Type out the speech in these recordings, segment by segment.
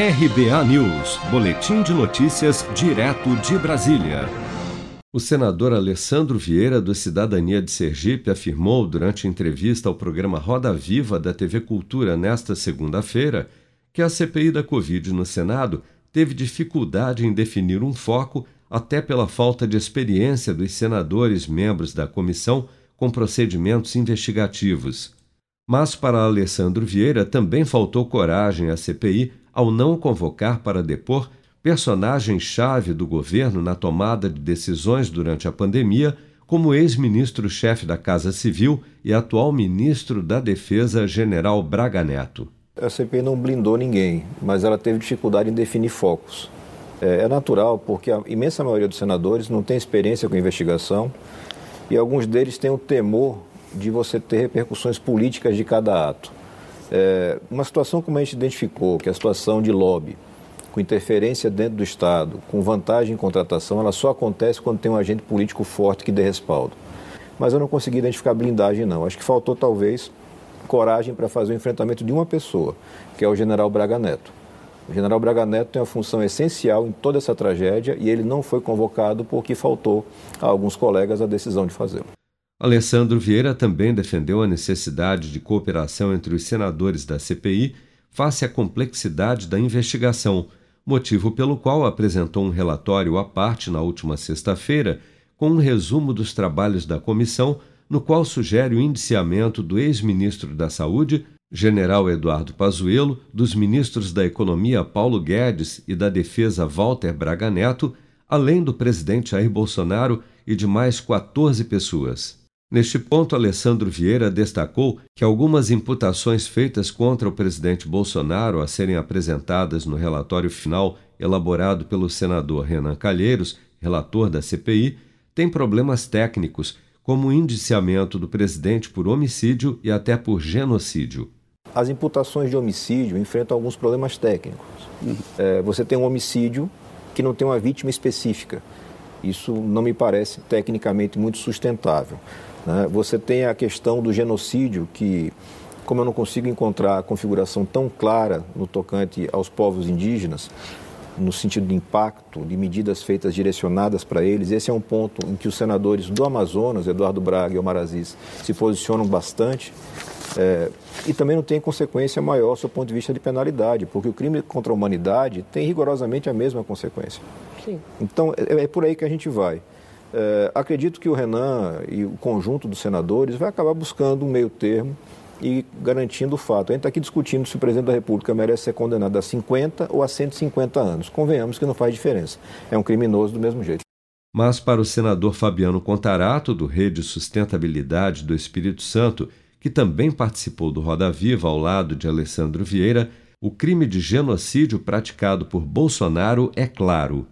RBA News, Boletim de Notícias, direto de Brasília. O senador Alessandro Vieira, do Cidadania de Sergipe, afirmou durante entrevista ao programa Roda Viva da TV Cultura nesta segunda-feira que a CPI da Covid no Senado teve dificuldade em definir um foco, até pela falta de experiência dos senadores membros da comissão com procedimentos investigativos. Mas para Alessandro Vieira também faltou coragem à CPI ao não convocar para depor personagem-chave do governo na tomada de decisões durante a pandemia, como ex-ministro-chefe da Casa Civil e atual ministro da Defesa, general Braga Neto. A CPI não blindou ninguém, mas ela teve dificuldade em definir focos. É, é natural, porque a imensa maioria dos senadores não tem experiência com investigação e alguns deles têm o temor de você ter repercussões políticas de cada ato. É, uma situação como a gente identificou, que é a situação de lobby, com interferência dentro do Estado, com vantagem em contratação, ela só acontece quando tem um agente político forte que dê respaldo. Mas eu não consegui identificar blindagem, não. Acho que faltou, talvez, coragem para fazer o enfrentamento de uma pessoa, que é o general Braga Neto. O general Braga Neto tem uma função essencial em toda essa tragédia e ele não foi convocado porque faltou a alguns colegas a decisão de fazê-lo. Alessandro Vieira também defendeu a necessidade de cooperação entre os senadores da CPI face à complexidade da investigação, motivo pelo qual apresentou um relatório à parte na última sexta-feira com um resumo dos trabalhos da comissão, no qual sugere o indiciamento do ex-ministro da Saúde, general Eduardo Pazuello, dos ministros da Economia Paulo Guedes e da Defesa Walter Braga Neto, além do presidente Jair Bolsonaro e de mais 14 pessoas. Neste ponto, Alessandro Vieira destacou que algumas imputações feitas contra o presidente Bolsonaro a serem apresentadas no relatório final elaborado pelo senador Renan Calheiros, relator da CPI, têm problemas técnicos, como o indiciamento do presidente por homicídio e até por genocídio. As imputações de homicídio enfrentam alguns problemas técnicos. Uhum. É, você tem um homicídio que não tem uma vítima específica. Isso não me parece tecnicamente muito sustentável. Né? Você tem a questão do genocídio, que, como eu não consigo encontrar a configuração tão clara no tocante aos povos indígenas, no sentido de impacto, de medidas feitas direcionadas para eles. Esse é um ponto em que os senadores do Amazonas, Eduardo Braga e Omar Aziz, se posicionam bastante. É, e também não tem consequência maior do ponto de vista de penalidade, porque o crime contra a humanidade tem rigorosamente a mesma consequência. Sim. Então, é, é por aí que a gente vai. É, acredito que o Renan e o conjunto dos senadores vai acabar buscando um meio termo e garantindo o fato. A gente está aqui discutindo se o presidente da República merece ser condenado a 50 ou a 150 anos. Convenhamos que não faz diferença. É um criminoso do mesmo jeito. Mas para o senador Fabiano Contarato, do Rede Sustentabilidade do Espírito Santo, que também participou do Roda Viva ao lado de Alessandro Vieira, o crime de genocídio praticado por Bolsonaro é claro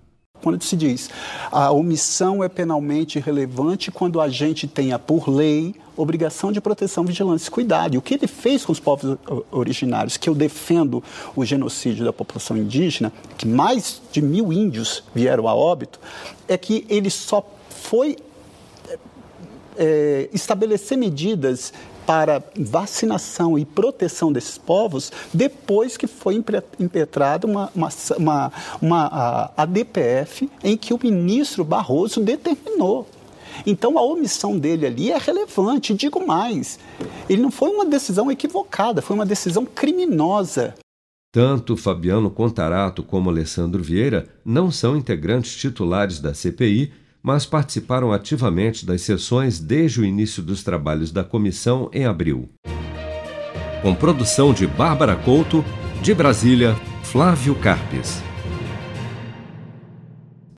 quando se diz a omissão é penalmente relevante quando a gente tenha por lei obrigação de proteção, vigilância e cuidado. E o que ele fez com os povos originários, que eu defendo o genocídio da população indígena, que mais de mil índios vieram a óbito, é que ele só foi é, estabelecer medidas para vacinação e proteção desses povos depois que foi impetrada uma, uma, uma, uma ADPF em que o ministro Barroso determinou. Então a omissão dele ali é relevante. Digo mais: ele não foi uma decisão equivocada, foi uma decisão criminosa. Tanto Fabiano Contarato como Alessandro Vieira não são integrantes titulares da CPI mas participaram ativamente das sessões desde o início dos trabalhos da comissão em abril. Com produção de Bárbara Couto, de Brasília, Flávio Carpes.